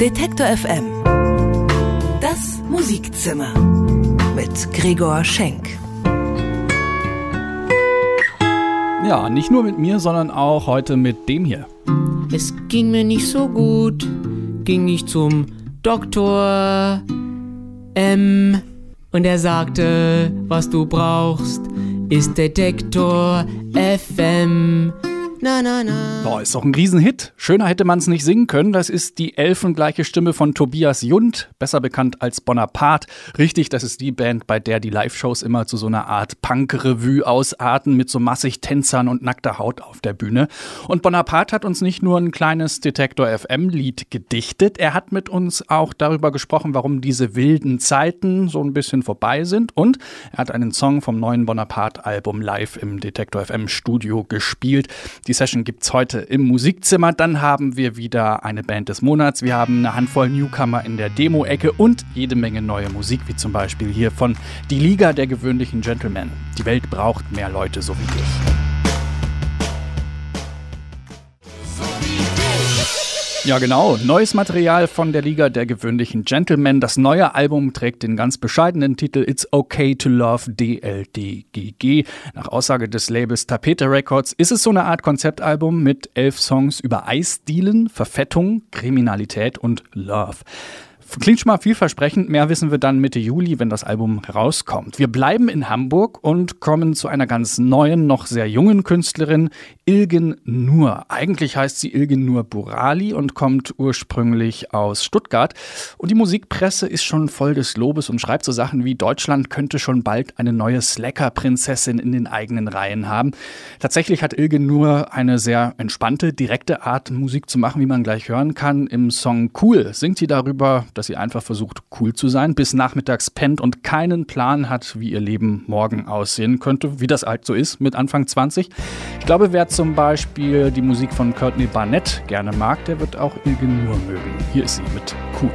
Detektor FM. Das Musikzimmer mit Gregor Schenk. Ja, nicht nur mit mir, sondern auch heute mit dem hier. Es ging mir nicht so gut, ging ich zum Doktor M und er sagte, was du brauchst, ist Detektor FM. Na, na, na. Boah, ist doch ein Riesenhit. Schöner hätte man es nicht singen können. Das ist die elfengleiche Stimme von Tobias Jund, besser bekannt als Bonaparte. Richtig, das ist die Band, bei der die Live-Shows immer zu so einer Art Punk-Revue ausarten mit so massig Tänzern und nackter Haut auf der Bühne. Und Bonaparte hat uns nicht nur ein kleines Detektor FM-Lied gedichtet, er hat mit uns auch darüber gesprochen, warum diese wilden Zeiten so ein bisschen vorbei sind. Und er hat einen Song vom neuen Bonaparte-Album live im Detektor FM-Studio gespielt. Die Session gibt's heute im Musikzimmer. Dann haben wir wieder eine Band des Monats. Wir haben eine Handvoll Newcomer in der Demo-Ecke und jede Menge neue Musik, wie zum Beispiel hier von Die Liga der gewöhnlichen Gentlemen. Die Welt braucht mehr Leute so wie dich. Ja, genau. Neues Material von der Liga der gewöhnlichen Gentlemen. Das neue Album trägt den ganz bescheidenen Titel It's Okay to Love DLDGG. Nach Aussage des Labels Tapete Records ist es so eine Art Konzeptalbum mit elf Songs über Eisdielen, Verfettung, Kriminalität und Love. Klingt schon mal vielversprechend. Mehr wissen wir dann Mitte Juli, wenn das Album rauskommt. Wir bleiben in Hamburg und kommen zu einer ganz neuen, noch sehr jungen Künstlerin, Ilgen Nur. Eigentlich heißt sie Ilgen Nur Burali und kommt ursprünglich aus Stuttgart. Und die Musikpresse ist schon voll des Lobes und schreibt so Sachen wie Deutschland könnte schon bald eine neue Slacker-Prinzessin in den eigenen Reihen haben. Tatsächlich hat Ilgen Nur eine sehr entspannte, direkte Art, Musik zu machen, wie man gleich hören kann. Im Song Cool singt sie darüber, dass sie einfach versucht, cool zu sein, bis nachmittags pennt und keinen Plan hat, wie ihr Leben morgen aussehen könnte, wie das halt so ist mit Anfang 20. Ich glaube, wer zum Beispiel die Musik von Courtney Barnett gerne mag, der wird auch Ilge Nur mögen. Hier ist sie mit Cool.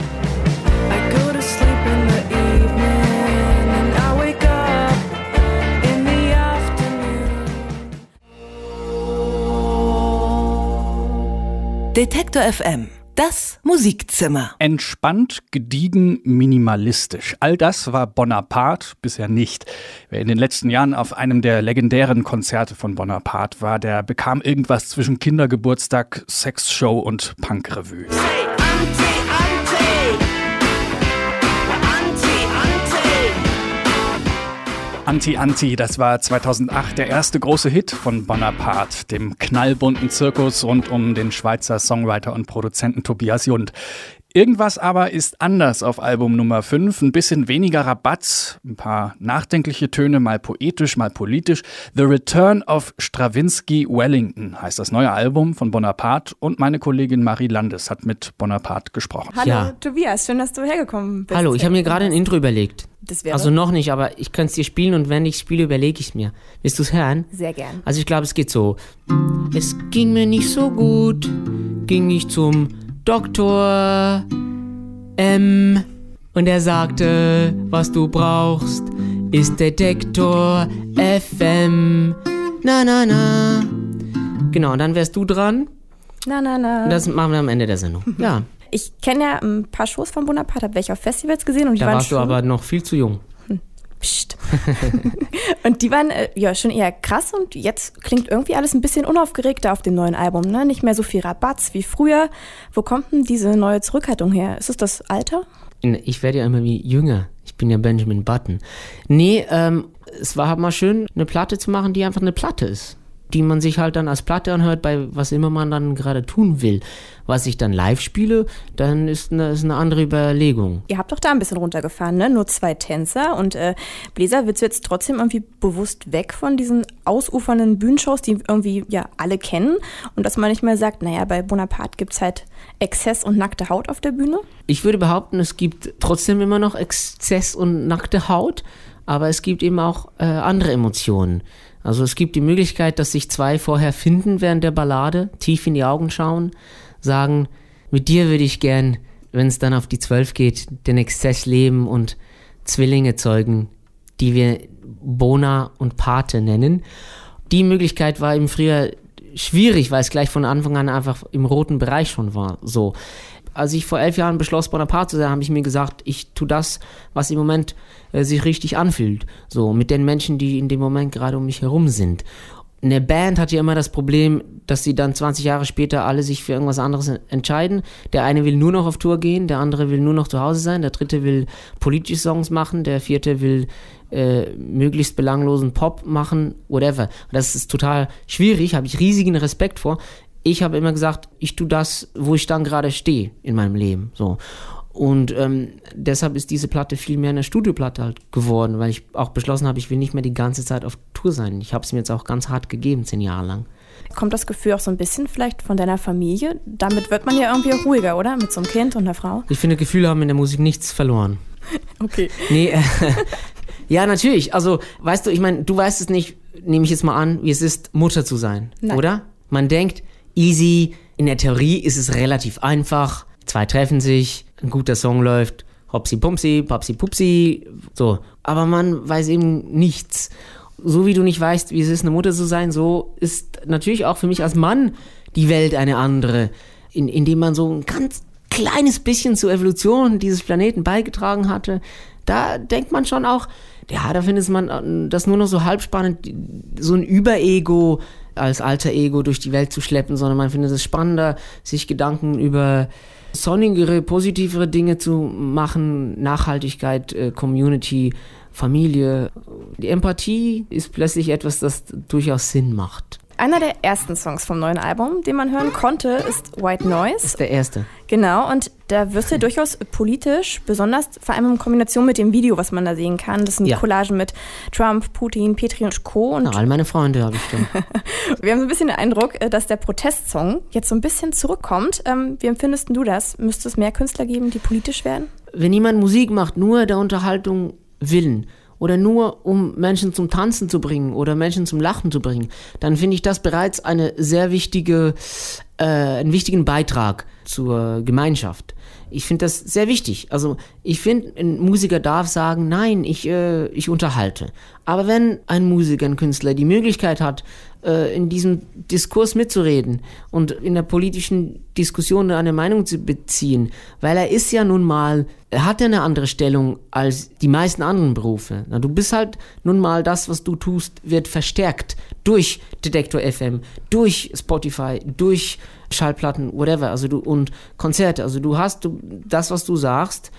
Detektor FM das Musikzimmer. Entspannt, gediegen, minimalistisch. All das war Bonaparte bisher nicht. Wer in den letzten Jahren auf einem der legendären Konzerte von Bonaparte war, der bekam irgendwas zwischen Kindergeburtstag, Sexshow und Punkrevue. Hey! Anti-Anti, das war 2008 der erste große Hit von Bonaparte, dem knallbunten Zirkus rund um den Schweizer Songwriter und Produzenten Tobias Jund. Irgendwas aber ist anders auf Album Nummer 5. Ein bisschen weniger Rabatz, ein paar nachdenkliche Töne, mal poetisch, mal politisch. The Return of Stravinsky Wellington heißt das neue Album von Bonaparte und meine Kollegin Marie Landes hat mit Bonaparte gesprochen. Hallo ja. Tobias, schön, dass du hergekommen bist. Hallo, ich habe mir gerade ein Intro überlegt. Das wäre also noch nicht, aber ich könnte es dir spielen und wenn ich spiele, überlege ich es mir. Willst du es hören? Sehr gern. Also ich glaube, es geht so. Es ging mir nicht so gut, ging ich zum Doktor M und er sagte, was du brauchst, ist Detektor FM. Na na na. Genau, und dann wärst du dran. Na na na. Und das machen wir am Ende der Sendung. Ja. Ich kenne ja ein paar Shows von Bonaparte, habe welche auf Festivals gesehen und die da waren warst schon, du aber noch viel zu jung. Hm. Psst. und die waren äh, ja schon eher krass und jetzt klingt irgendwie alles ein bisschen unaufgeregter auf dem neuen Album, ne? Nicht mehr so viel Rabatz wie früher. Wo kommt denn diese neue Zurückhaltung her? Ist es das Alter? Ich werde ja immer wie jünger. Ich bin ja Benjamin Button. Nee, ähm, es war halt mal schön, eine Platte zu machen, die einfach eine Platte ist die man sich halt dann als Platte anhört, bei was immer man dann gerade tun will. Was ich dann live spiele, dann ist eine, ist eine andere Überlegung. Ihr habt doch da ein bisschen runtergefahren, ne? Nur zwei Tänzer und äh, Bläser, willst du jetzt trotzdem irgendwie bewusst weg von diesen ausufernden Bühnenshows, die irgendwie ja alle kennen und dass man nicht mehr sagt, naja, bei Bonaparte gibt es halt Exzess und nackte Haut auf der Bühne? Ich würde behaupten, es gibt trotzdem immer noch Exzess und nackte Haut, aber es gibt eben auch äh, andere Emotionen. Also es gibt die Möglichkeit, dass sich zwei vorher finden während der Ballade, tief in die Augen schauen, sagen, mit dir würde ich gern, wenn es dann auf die Zwölf geht, den Exzess leben und Zwillinge zeugen, die wir Bona und Pate nennen. Die Möglichkeit war im Frühjahr schwierig, weil es gleich von Anfang an einfach im roten Bereich schon war. So. Als ich vor elf Jahren beschloss, Bonaparte zu sein, habe ich mir gesagt, ich tue das, was im Moment äh, sich richtig anfühlt. So, mit den Menschen, die in dem Moment gerade um mich herum sind. Eine Band hat ja immer das Problem, dass sie dann 20 Jahre später alle sich für irgendwas anderes entscheiden. Der eine will nur noch auf Tour gehen, der andere will nur noch zu Hause sein, der dritte will politische Songs machen, der vierte will äh, möglichst belanglosen Pop machen, whatever. Das ist total schwierig, habe ich riesigen Respekt vor. Ich habe immer gesagt, ich tue das, wo ich dann gerade stehe in meinem Leben. So. Und ähm, deshalb ist diese Platte viel mehr eine Studioplatte halt geworden, weil ich auch beschlossen habe, ich will nicht mehr die ganze Zeit auf Tour sein. Ich habe es mir jetzt auch ganz hart gegeben, zehn Jahre lang. Kommt das Gefühl auch so ein bisschen vielleicht von deiner Familie? Damit wird man ja irgendwie ruhiger, oder? Mit so einem Kind und einer Frau? Ich finde, Gefühle haben in der Musik nichts verloren. Okay. Nee, äh, ja, natürlich. Also, weißt du, ich meine, du weißt es nicht, nehme ich jetzt mal an, wie es ist, Mutter zu sein, Nein. oder? Man denkt, easy, in der Theorie ist es relativ einfach. Zwei treffen sich, ein guter Song läuft, hopsi pumsi, papsi pupsi, so. Aber man weiß eben nichts. So wie du nicht weißt, wie es ist, eine Mutter zu sein, so ist natürlich auch für mich als Mann die Welt eine andere, in, indem man so ein ganz kleines bisschen zur Evolution dieses Planeten beigetragen hatte. Da denkt man schon auch, ja, da findet man äh, das nur noch so halb spannend, so ein Überego als alter Ego durch die Welt zu schleppen, sondern man findet es spannender, sich Gedanken über sonnigere, positivere Dinge zu machen, Nachhaltigkeit, äh, Community, Familie. Die Empathie ist plötzlich etwas, das durchaus Sinn macht. Einer der ersten Songs vom neuen Album, den man hören konnte, ist White Noise. Das ist der erste. Genau, und da wirst du durchaus politisch, besonders vor allem in Kombination mit dem Video, was man da sehen kann. Das sind Ja. Collagen mit Trump, Putin, Petri und Co. Und Ja, all meine Freunde habe ich dann. wir haben so ein bisschen den Eindruck, äh, dass der Protestsong jetzt so ein bisschen zurückkommt. Ähm, Wie empfindest du das? Müsste es mehr Künstler geben, die politisch werden? Wenn jemand Musik macht, nur der Unterhaltung willen oder nur um Menschen zum Tanzen zu bringen oder Menschen zum Lachen zu bringen, dann finde ich das bereits eine sehr wichtige, äh, einen wichtigen Beitrag zur Gemeinschaft. Ich finde das sehr wichtig. Also ich finde, ein Musiker darf sagen, nein, ich, äh, ich unterhalte. Aber wenn ein Musiker, ein Künstler die Möglichkeit hat, äh, in diesem Diskurs mitzureden und in der politischen Diskussion eine Meinung zu beziehen, weil er ist ja nun mal, er hat ja eine andere Stellung als die meisten anderen Berufe. Na, du bist halt nun mal das, was du tust, wird verstärkt durch Detektor FM, durch Spotify, durch Schallplatten, whatever, also du und Konzerte. Also du hast du das, was du sagst,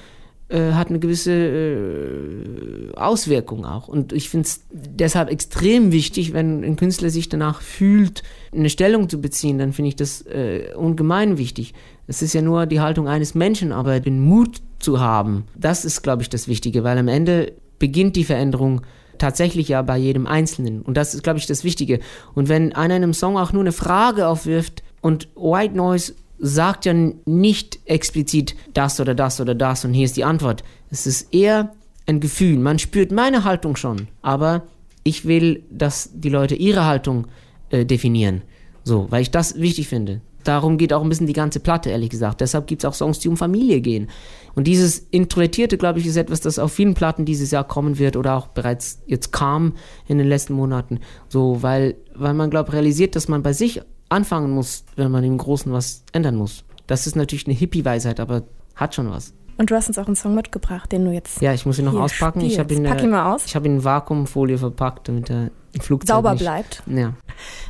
äh, hat eine gewisse äh, Auswirkung auch. Und ich finde es deshalb extrem wichtig, wenn ein Künstler sich danach fühlt, eine Stellung zu beziehen, dann finde ich das äh, ungemein wichtig. Es ist ja nur die Haltung eines Menschen, aber den Mut zu haben, das ist, glaube ich, das Wichtige, weil am Ende beginnt die Veränderung tatsächlich ja bei jedem Einzelnen. Und das ist, glaube ich, das Wichtige. Und wenn einer in einem Song auch nur eine Frage aufwirft und White Noise sagt ja nicht explizit das oder das oder das und hier ist die Antwort. Es ist eher ein Gefühl. Man spürt meine Haltung schon, aber ich will, dass die Leute ihre Haltung äh, definieren. So, weil ich das wichtig finde. Darum geht auch ein bisschen die ganze Platte, ehrlich gesagt. Deshalb gibt es auch Songs, die um Familie gehen. Und dieses Introvertierte, glaube ich, ist etwas, das auf vielen Platten dieses Jahr kommen wird oder auch bereits jetzt kam in den letzten Monaten. So, weil, weil man, glaube ich, realisiert, dass man bei sich anfangen muss, wenn man im Großen was ändern muss. Das ist natürlich eine Hippie-Weisheit, aber hat schon was. Und du hast uns auch einen Song mitgebracht, den du jetzt Ja, ich muss ihn noch auspacken. Ich habe ihn, spielst. Pack ihn mal aus. ich habe ihn in Vakuumfolie verpackt, damit er im Flugzeug sauber nicht bleibt. Yeah.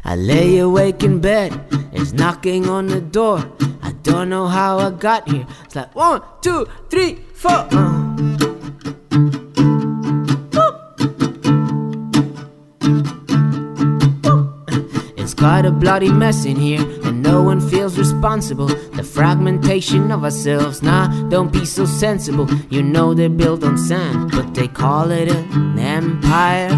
I lay awake in bed, it's knocking on the door. I don't know how I got here. It's like one, two, three, four. Uh. Quite a bloody mess in here, and no one feels responsible. The fragmentation of ourselves, nah, don't be so sensible. You know they're built on sand, but they call it an empire.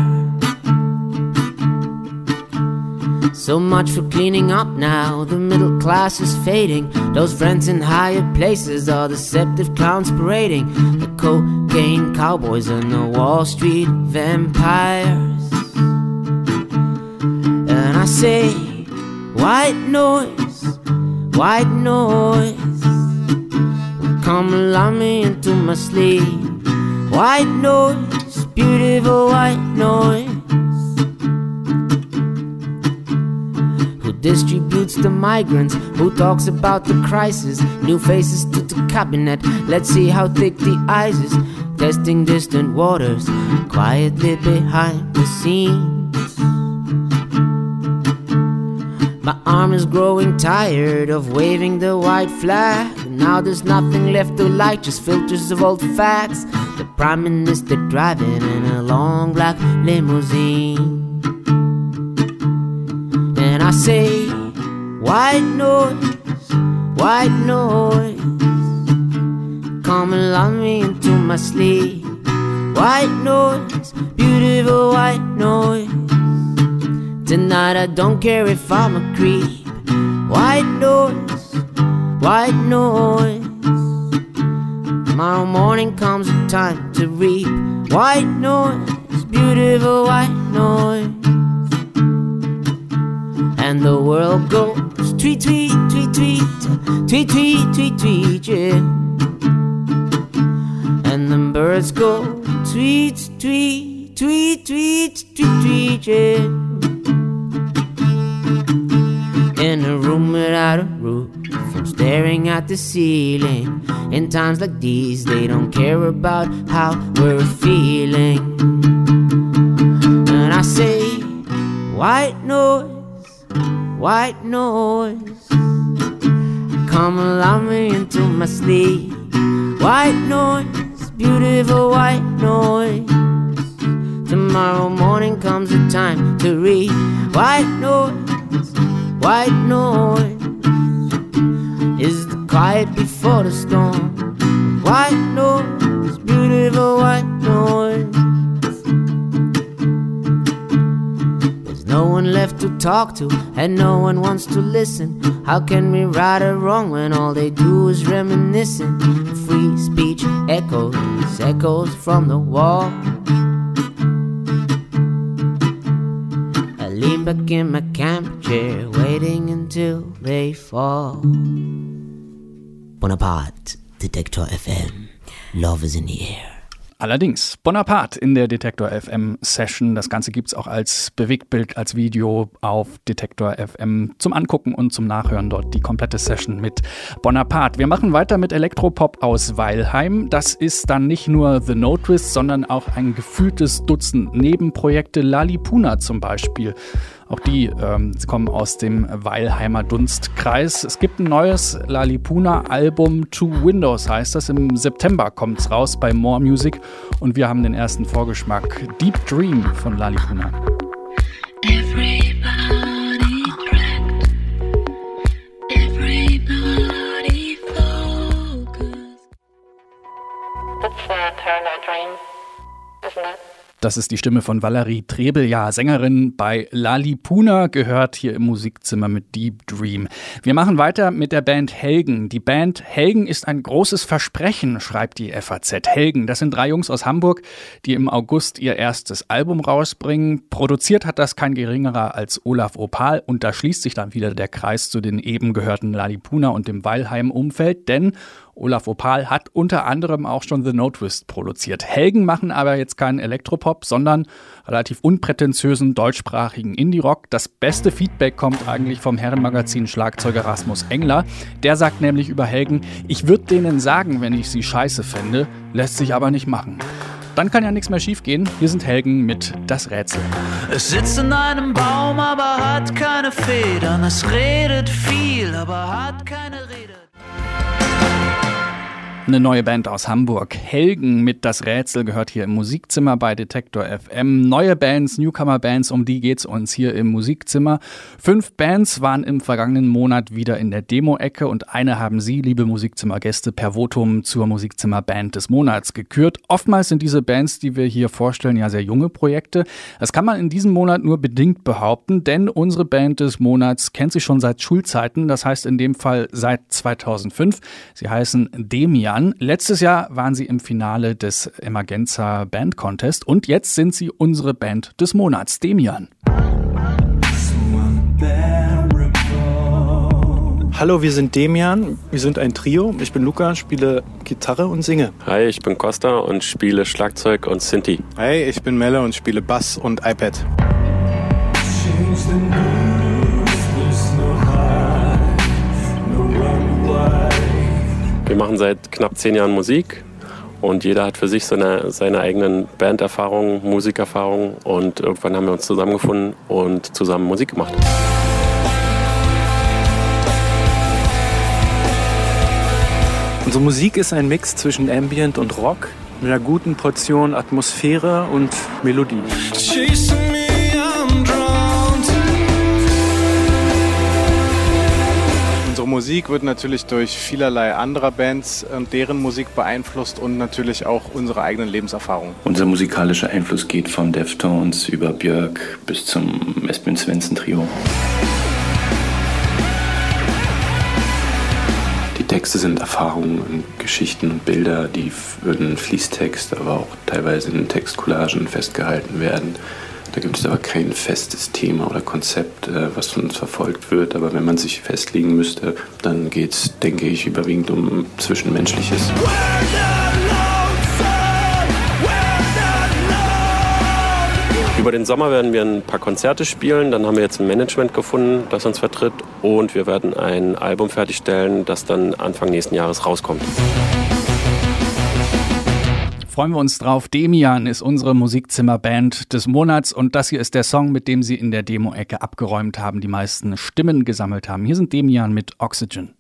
So much for cleaning up now. The middle class is fading. Those friends in higher places are deceptive clowns parading. The cocaine cowboys and the Wall Street vampires. And I say, white noise, white noise. Come allow me into my sleep. White noise, beautiful white noise. Who distributes the migrants? Who talks about the crisis? New faces to the cabinet. Let's see how thick the ice is. Testing distant waters, quietly behind the scenes. My arm is growing tired of waving the white flag. Now there's nothing left to light, just filters of old facts. The Prime Minister driving in a long black limousine. And I say, white noise, white noise. Come and lull me into my sleep. White noise, beautiful white noise. Tonight I don't care if I'm a creep. White noise, white noise. Tomorrow morning comes a time to reap. White noise, beautiful white noise. And the world goes tweet, tweet, tweet, tweet, tweet, tweet, tweet, tweet, yeah. And the birds go tweet, tweet, tweet, tweet, tweet, tweet, yeah in a room without a roof. I'm staring at the ceiling. In times like these, they don't care about how we're feeling. And I say, white noise, white noise. Come allow me into my sleep. White noise, beautiful white noise. Tomorrow morning comes the time to read. White noise white noise is the quiet before the storm. White noise, beautiful white noise. There's no one left to talk to, and no one wants to listen. How can we right or wrong when all they do is reminiscing? Free speech echoes, echoes from the wall. Back in my camp chair, waiting until they fall. Bonaparte, Detector FM, Love is in the air. Allerdings, Bonaparte in der Detektor FM Session. Das Ganze gibt es auch als Bewegtbild, als Video auf Detektor FM zum Angucken und zum Nachhören dort die komplette Session mit Bonaparte. Wir machen weiter mit Elektropop aus Weilheim. Das ist dann nicht nur The No Twist, sondern auch ein gefühltes Dutzend Nebenprojekte. Lalipuna zum Beispiel auch die ähm, kommen aus dem Weilheimer Dunstkreis. Es gibt ein neues Lalipuna-Album, Two Windows heißt das. Im September kommt es raus bei More Music und wir haben den ersten Vorgeschmack. Deep Dream von Lalipuna. Everybody tracked. Everybody focused. That's uh, Turner Dream, isn't it? Das ist die Stimme von Valerie Trebel, ja, Sängerin bei Lalipuna, gehört hier im Musikzimmer mit Deep Dream. Wir machen weiter mit der Band Helgen. Die Band Helgen ist ein großes Versprechen, schreibt die FAZ. Helgen, das sind drei Jungs aus Hamburg, die im August ihr erstes Album rausbringen. Produziert hat das kein geringerer als Olaf Opal und da schließt sich dann wieder der Kreis zu den eben gehörten Lalipuna und dem Weilheim-Umfeld, denn Olaf Opal hat unter anderem auch schon The No Twist produziert. Helgen machen aber jetzt keinen Elektropop, sondern relativ unprätentiösen deutschsprachigen Indie-Rock. Das beste Feedback kommt eigentlich vom Herrenmagazin Schlagzeuger Rasmus Engler. Der sagt nämlich über Helgen, ich würde denen sagen, wenn ich sie scheiße fände, lässt sich aber nicht machen. Dann kann ja nichts mehr schiefgehen. Hier sind Helgen mit Das Rätsel. Es sitzt in einem Baum, aber hat keine Federn. Es redet viel, aber hat keine Rede. Eine neue Band aus Hamburg. Helgen mit Das Rätsel gehört hier im Musikzimmer bei Detektor FM. Neue Bands, Newcomer-Bands, um die geht's uns hier im Musikzimmer. Fünf Bands waren im vergangenen Monat wieder in der Demo-Ecke und eine haben Sie, liebe Musikzimmergäste, per Votum zur Musikzimmer-Band des Monats gekürt. Oftmals sind diese Bands, die wir hier vorstellen, ja sehr junge Projekte. Das kann man in diesem Monat nur bedingt behaupten, denn unsere Band des Monats kennt sich schon seit Schulzeiten. Das heißt in dem Fall seit 2005. Sie heißen Demia an. Letztes Jahr waren sie im Finale des Emergenza Band Contest und jetzt sind sie unsere Band des Monats, Demian. Hallo, wir sind Demian. Wir sind ein Trio. Ich bin Luca, spiele Gitarre und singe. Hi, ich bin Costa und spiele Schlagzeug und Sinti. Hi, ich bin Melle und spiele Bass und iPad. Machen seit knapp zehn Jahren Musik und jeder hat für sich seine, seine eigenen Banderfahrungen, Musikerfahrungen und irgendwann haben wir uns zusammengefunden und zusammen Musik gemacht. Unsere Musik ist ein Mix zwischen Ambient und Rock mit einer guten Portion Atmosphäre und Melodie. Unsere Musik wird natürlich durch vielerlei anderer Bands und deren Musik beeinflusst und natürlich auch unsere eigenen Lebenserfahrungen. Unser musikalischer Einfluss geht von Deftones über Björk bis zum Espen Svensson Trio. Die Texte sind Erfahrungen, Geschichten und Bilder, die in Fließtext, aber auch teilweise in Textcollagen festgehalten werden. Da gibt es aber kein festes Thema oder Konzept, äh, was von uns verfolgt wird. Aber wenn man sich festlegen müsste, dann geht es, denke ich, überwiegend um Zwischenmenschliches. Über den Sommer werden wir ein paar Konzerte spielen. Dann haben wir jetzt ein Management gefunden, das uns vertritt. Und wir werden ein Album fertigstellen, das dann Anfang nächsten Jahres rauskommt freuen wir uns drauf. Demian ist unsere Musikzimmerband des Monats und das hier ist der Song, mit dem sie in der Demo-Ecke abgeräumt haben, die meisten Stimmen gesammelt haben. Hier sind Demian mit Oxygen.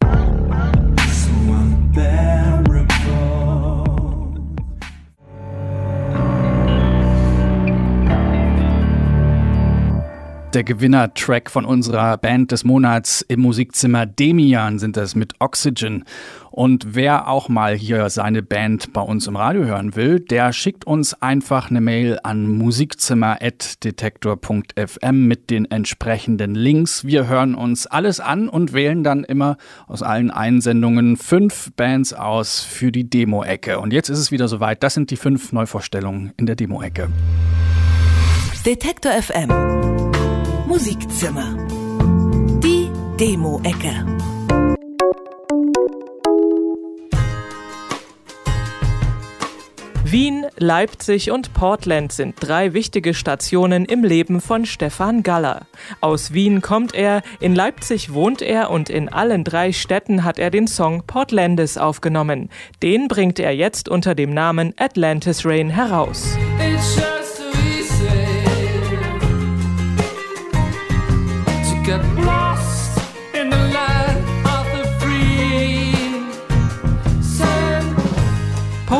Der Gewinner-Track von unserer Band des Monats im Musikzimmer Demian sind das mit Oxygen. Und wer auch mal hier seine Band bei uns im Radio hören will, der schickt uns einfach eine Mail an musikzimmer.detektor.fm mit den entsprechenden Links. Wir hören uns alles an und wählen dann immer aus allen Einsendungen fünf Bands aus für die Demo-Ecke. Und jetzt ist es wieder soweit. Das sind die fünf Neuvorstellungen in der Demo-Ecke. Detektor FM Musikzimmer. Die Demo-Ecke. Wien, Leipzig und Portland sind drei wichtige Stationen im Leben von Stefan Galler. Aus Wien kommt er, in Leipzig wohnt er und in allen drei Städten hat er den Song Portlandis aufgenommen. Den bringt er jetzt unter dem Namen Atlantis Rain heraus. get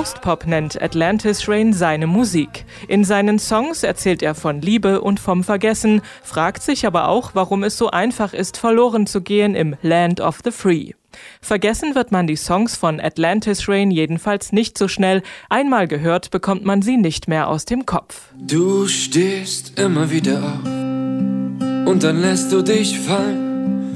Postpop nennt Atlantis Rain seine Musik. In seinen Songs erzählt er von Liebe und vom Vergessen, fragt sich aber auch, warum es so einfach ist, verloren zu gehen im Land of the Free. Vergessen wird man die Songs von Atlantis Rain jedenfalls nicht so schnell. Einmal gehört, bekommt man sie nicht mehr aus dem Kopf. Du stehst immer wieder auf und dann lässt du dich fallen.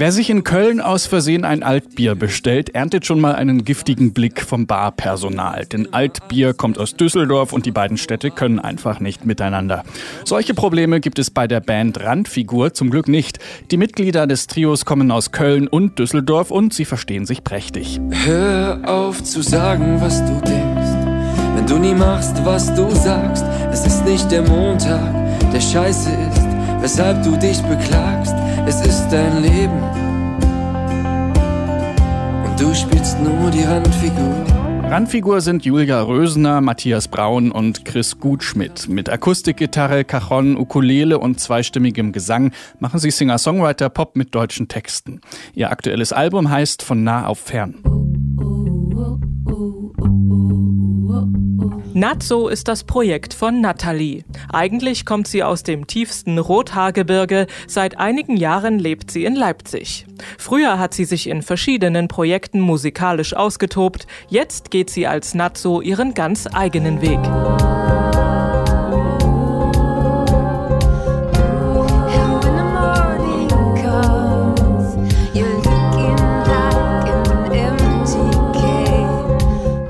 Wer sich in Köln aus Versehen ein Altbier bestellt, erntet schon mal einen giftigen Blick vom Barpersonal. Denn Altbier kommt aus Düsseldorf und die beiden Städte können einfach nicht miteinander. Solche Probleme gibt es bei der Band Randfigur zum Glück nicht. Die Mitglieder des Trios kommen aus Köln und Düsseldorf und sie verstehen sich prächtig. Hör auf zu sagen, was du denkst. Wenn du nie machst, was du sagst, es ist nicht der Montag, der scheiße ist weshalb du dich beklagst. Es ist dein Leben und du spielst nur die Randfigur. Randfigur sind Julia Rösener, Matthias Braun und Chris Gutschmidt. Mit Akustikgitarre, Cajon, Ukulele und zweistimmigem Gesang machen sie Singer-Songwriter-Pop mit deutschen Texten. Ihr aktuelles Album heißt Von nah auf fern. Natso ist das Projekt von Nathalie. Eigentlich kommt sie aus dem tiefsten Rothaargebirge, seit einigen Jahren lebt sie in Leipzig. Früher hat sie sich in verschiedenen Projekten musikalisch ausgetobt, jetzt geht sie als Natso ihren ganz eigenen Weg.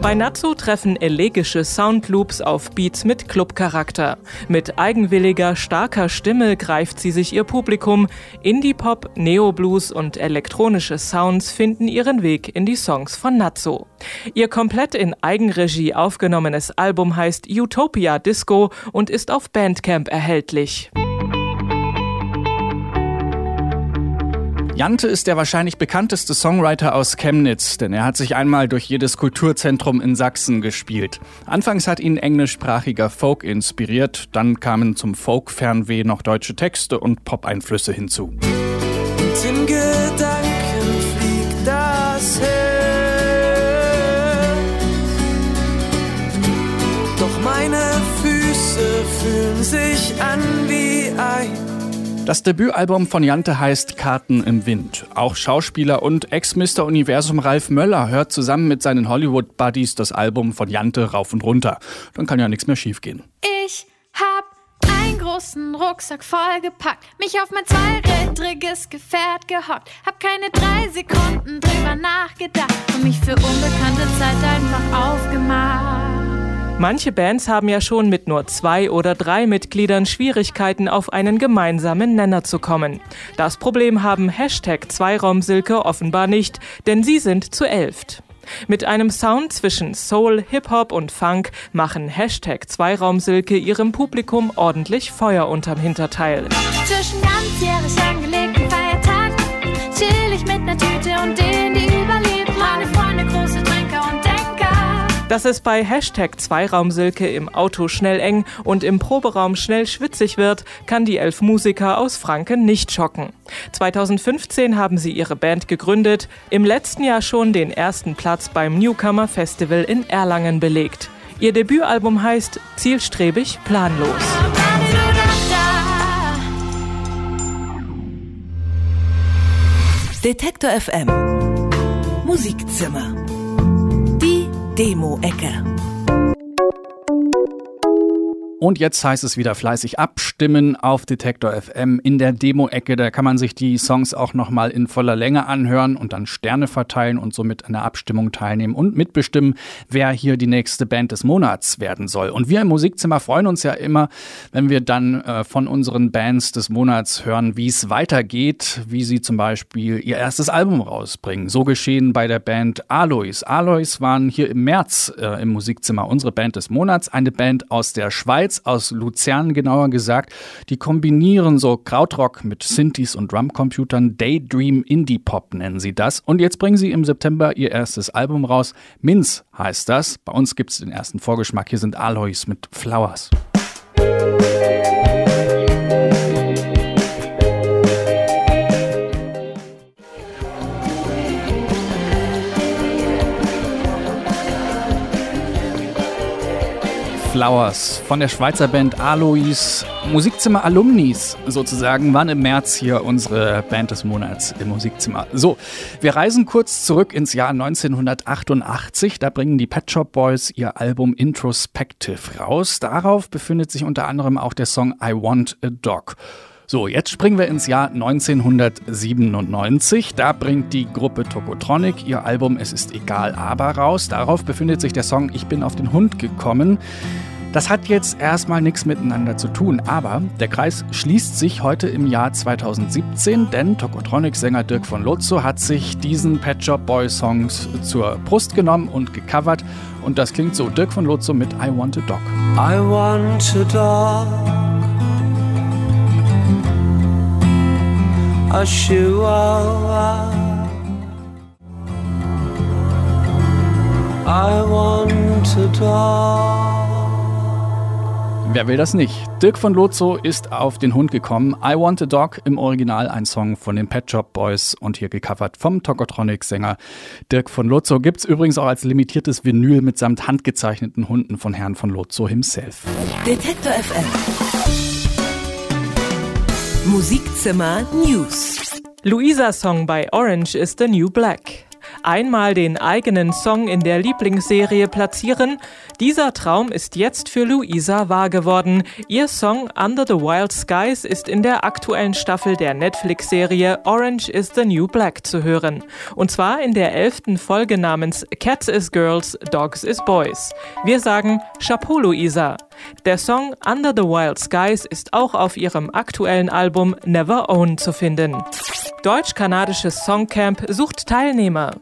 Bei Natsu treffen elegische Soundloops auf Beats mit Clubcharakter. Mit eigenwilliger, starker Stimme greift sie sich ihr Publikum. Indie-Pop, Neo-Blues und elektronische Sounds finden ihren Weg in die Songs von Natsu. Ihr komplett in Eigenregie aufgenommenes Album heißt Utopia Disco und ist auf Bandcamp erhältlich. Jante ist der wahrscheinlich bekannteste Songwriter aus Chemnitz, denn er hat sich einmal durch jedes Kulturzentrum in Sachsen gespielt. Anfangs hat ihn englischsprachiger Folk inspiriert, dann kamen zum Folk-Fernweh noch deutsche Texte und Pop-Einflüsse hinzu. Und in Gedanken fliegt das Herz. Doch meine Füße fühlen sich an wie das Debütalbum von Jante heißt Karten im Wind. Auch Schauspieler und Ex-Mr. Universum Ralf Möller hört zusammen mit seinen Hollywood-Buddies das Album von Jante rauf und runter. Dann kann ja nichts mehr schiefgehen. Ich hab einen großen Rucksack vollgepackt, mich auf mein zweirädriges Gefährt gehockt, hab keine drei Sekunden drüber nachgedacht und mich für unbekannte Zeit einfach aufgemacht. Manche Bands haben ja schon mit nur zwei oder drei Mitgliedern Schwierigkeiten, auf einen gemeinsamen Nenner zu kommen. Das Problem haben Hashtag Zweiraumsilke offenbar nicht, denn sie sind zu elft. Mit einem Sound zwischen Soul, Hip-Hop und Funk machen Hashtag Zweiraumsilke ihrem Publikum ordentlich Feuer unterm Hinterteil. Zwischen ganzjährig dass es bei Hashtag Zweiraumsilke im Auto schnell eng und im Proberaum schnell schwitzig wird, kann die elf Musiker aus Franken nicht schocken. 2015 haben sie ihre Band gegründet, im letzten Jahr schon den ersten Platz beim Newcomer Festival in Erlangen belegt. Ihr Debütalbum heißt Zielstrebig, planlos. Detektor FM Musikzimmer Demo-Ecke. Und jetzt heißt es wieder fleißig abstimmen auf Detektor FM in der Demo-Ecke. Da kann man sich die Songs auch nochmal in voller Länge anhören und dann Sterne verteilen und somit an der Abstimmung teilnehmen und mitbestimmen, wer hier die nächste Band des Monats werden soll. Und wir im Musikzimmer freuen uns ja immer, wenn wir dann äh, von unseren Bands des Monats hören, wie es weitergeht, wie sie zum Beispiel ihr erstes Album rausbringen. So geschehen bei der Band Alois. Alois waren hier im März äh, im Musikzimmer unsere Band des Monats, eine Band aus der Schweiz Schweiz, aus Luzern genauer gesagt. Die kombinieren so Krautrock mit Synthes und Drumcomputern. Daydream Indie Pop nennen sie das. Und jetzt bringen sie im September ihr erstes Album raus. Minz heißt das. Bei uns gibt es den ersten Vorgeschmack. Hier sind Alois mit Flowers. Flowers von der Schweizer Band Alois. Musikzimmer Alumnis sozusagen waren im März hier unsere Band des Monats im Musikzimmer. So, wir reisen kurz zurück ins Jahr 1988. Da bringen die Pet Shop Boys ihr Album Introspective raus. Darauf befindet sich unter anderem auch der Song I Want a Dog. So, jetzt springen wir ins Jahr 1997. Da bringt die Gruppe Tokotronic ihr Album Es ist egal aber raus. Darauf befindet sich der Song Ich bin auf den Hund gekommen. Das hat jetzt erstmal nichts miteinander zu tun, aber der Kreis schließt sich heute im Jahr 2017, denn Tokotronic-Sänger Dirk von Lotzo hat sich diesen Pet Shop Boy Songs zur Brust genommen und gecovert und das klingt so Dirk von Lotzo mit I Want a Dog. I want a dog a chihuahua. I want a dog. Wer will das nicht? Dirk von Lozo ist auf den Hund gekommen. I Want a Dog im Original ein Song von den Pet Shop Boys und hier gecovert vom Tokotronic-Sänger Dirk von Lozo. Gibt's übrigens auch als limitiertes Vinyl mitsamt handgezeichneten Hunden von Herrn von Lozo himself. Detektor FM Musikzimmer News. Luisa-Song bei Orange is the New Black. Einmal den eigenen Song in der Lieblingsserie platzieren, dieser Traum ist jetzt für Luisa wahr geworden. Ihr Song Under the Wild Skies ist in der aktuellen Staffel der Netflix-Serie Orange is the New Black zu hören. Und zwar in der elften Folge namens Cats is Girls, Dogs is Boys. Wir sagen Chapeau Luisa. Der Song Under the Wild Skies ist auch auf ihrem aktuellen Album Never Own zu finden. Deutsch-kanadisches Songcamp sucht Teilnehmer.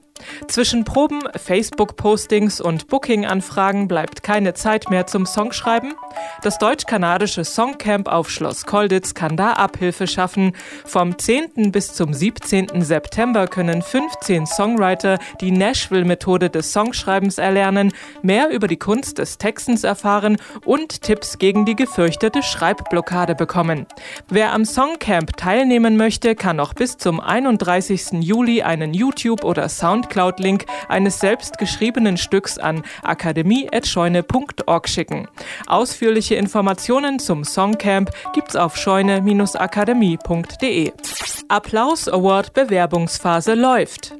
Zwischen Proben, Facebook-Postings und Booking-Anfragen bleibt keine Zeit mehr zum Songschreiben. Das deutsch-kanadische Songcamp auf Schloss Kolditz kann da Abhilfe schaffen. Vom 10. bis zum 17. September können 15 Songwriter die Nashville-Methode des Songschreibens erlernen, mehr über die Kunst des Textens erfahren und Tipps gegen die gefürchtete Schreibblockade bekommen. Wer am Songcamp teilnehmen möchte, kann noch bis zum 31. Juli einen YouTube- oder Soundcloud-Link eines selbst geschriebenen Stücks an akademie.scheune.org schicken. Ausführliche Informationen zum Songcamp gibt's auf scheune-akademie.de. Applaus Award Bewerbungsphase läuft.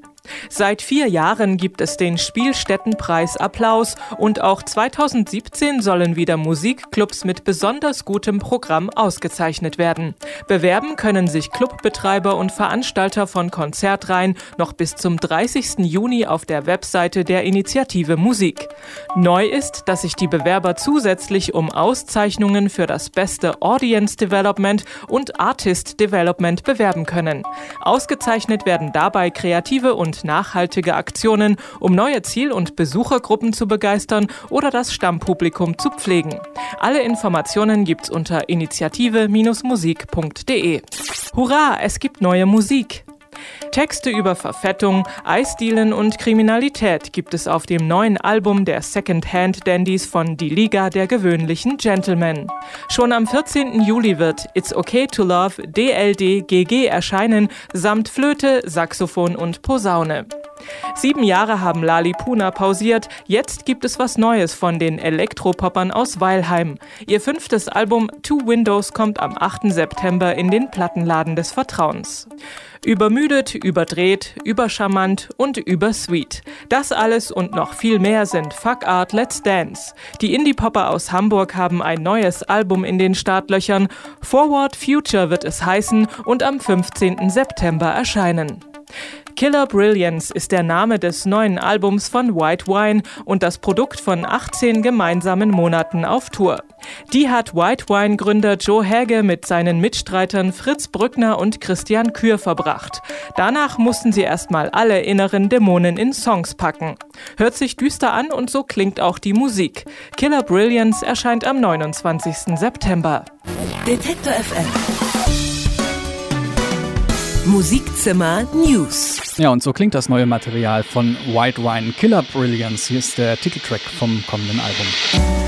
Seit vier Jahren gibt es den Spielstättenpreis Applaus und auch 2017 sollen wieder Musikclubs mit besonders gutem Programm ausgezeichnet werden. Bewerben können sich Clubbetreiber und Veranstalter von Konzertreihen noch bis zum 30. Juni auf der Webseite der Initiative Musik. Neu ist, dass sich die Bewerber zusätzlich um Auszeichnungen für das beste Audience Development und Artist Development bewerben können. Ausgezeichnet werden dabei kreative und nachhaltige Aktionen, um neue Ziel- und Besuchergruppen zu begeistern oder das Stammpublikum zu pflegen. Alle Informationen gibt's unter initiative-musik.de. Hurra, es gibt neue Musik! Texte über Verfettung, Eisdielen und Kriminalität gibt es auf dem neuen Album der Second-Hand Dandies von Die Liga der gewöhnlichen Gentlemen. Schon am 14. Juli wird It's Okay to Love DLD GG erscheinen, samt Flöte, Saxophon und Posaune. Sieben Jahre haben Lali Puna pausiert, jetzt gibt es was Neues von den Elektropoppern aus Weilheim. Ihr fünftes Album Two Windows kommt am 8. September in den Plattenladen des Vertrauens. Übermüdet, überdreht, übercharmant und übersweet. Das alles und noch viel mehr sind Fuck Art Let's Dance. Die Indie-Popper aus Hamburg haben ein neues Album in den Startlöchern. Forward Future wird es heißen und am 15. September erscheinen. Killer Brilliance ist der Name des neuen Albums von White Wine und das Produkt von 18 gemeinsamen Monaten auf Tour. Die hat White Wine Gründer Joe Häge mit seinen Mitstreitern Fritz Brückner und Christian Kür verbracht. Danach mussten sie erstmal alle inneren Dämonen in Songs packen. Hört sich düster an und so klingt auch die Musik. Killer Brilliance erscheint am 29. September. Detektor FM. Musikzimmer News. Ja, und so klingt das neue Material von White Wine Killer Brilliance. Hier ist der Titeltrack vom kommenden Album.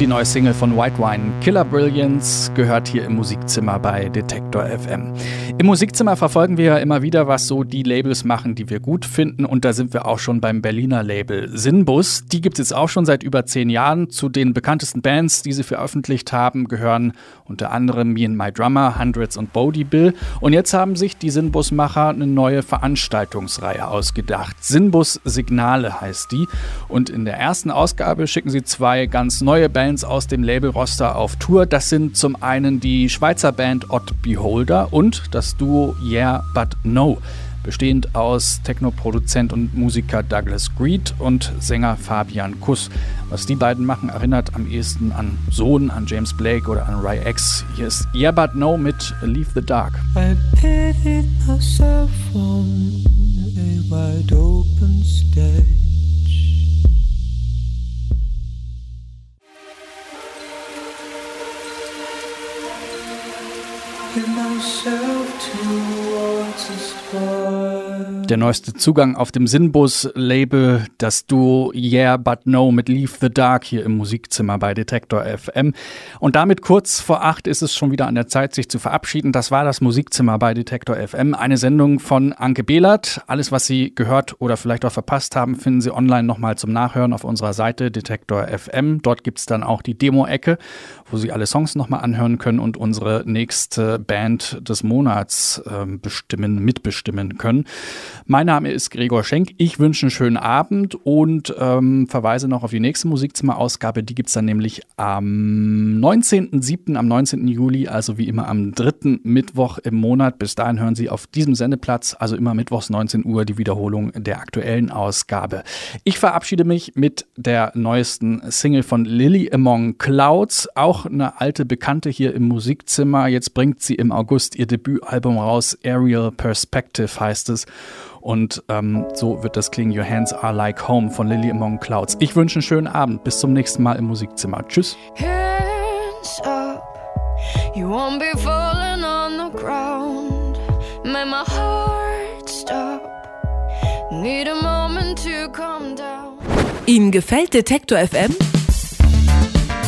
Die neue Single von White Wine, Killer Brilliance, gehört hier im Musikzimmer bei Detektor FM. Im Musikzimmer verfolgen wir ja immer wieder, was so die Labels machen, die wir gut finden. Und da sind wir auch schon beim Berliner Label Sinbus. Die gibt es jetzt auch schon seit über zehn Jahren. Zu den bekanntesten Bands, die sie veröffentlicht haben, gehören unter anderem Me and My Drummer, Hundreds und Bodie Bill. Und jetzt haben sich die Sinbus-Macher eine neue Veranstaltungsreihe ausgedacht. Sinbus Signale heißt die. Und in der ersten Ausgabe schicken sie zwei ganz neue Bands Bands aus dem Labelroster auf Tour. Das sind zum einen die Schweizer Band Odd Beholder und das Duo Yeah But No bestehend aus Technoproduzent und Musiker Douglas Greed und Sänger Fabian Kuss. Was die beiden machen, erinnert am ehesten an Sohn, an James Blake oder an Ry X. Hier ist Yeah But No mit Leave the Dark. I pitied myself on a wide open stage. Der neueste Zugang auf dem Sinbus-Label, das Duo Yeah But No mit Leave the Dark hier im Musikzimmer bei Detektor FM. Und damit kurz vor acht ist es schon wieder an der Zeit, sich zu verabschieden. Das war das Musikzimmer bei Detektor FM, eine Sendung von Anke Behlert. Alles, was Sie gehört oder vielleicht auch verpasst haben, finden Sie online nochmal zum Nachhören auf unserer Seite Detektor FM. Dort gibt es dann auch die Demo-Ecke, wo Sie alle Songs nochmal anhören können und unsere nächste Band des Monats äh, bestimmen Stimmen mitbestimmen können. Mein Name ist Gregor Schenk. Ich wünsche einen schönen Abend und ähm, verweise noch auf die nächste Musikzimmer-Ausgabe. Die gibt es dann nämlich am 19.07., am 19. Juli, also wie immer am dritten Mittwoch im Monat. Bis dahin hören Sie auf diesem Sendeplatz, also immer mittwochs 19 Uhr, die Wiederholung der aktuellen Ausgabe. Ich verabschiede mich mit der neuesten Single von Lily Among Clouds, auch eine alte Bekannte hier im Musikzimmer. Jetzt bringt sie im August ihr Debütalbum raus, Aerial Perspective heißt es. Und ähm, so wird das klingen, Your Hands Are Like Home von Lily Among Clouds. Ich wünsche einen schönen Abend. Bis zum nächsten Mal im Musikzimmer. Tschüss. Hands up, you won't be falling on the ground. Make my heart stop. Need a moment to calm down. Ihnen gefällt Detektor FM?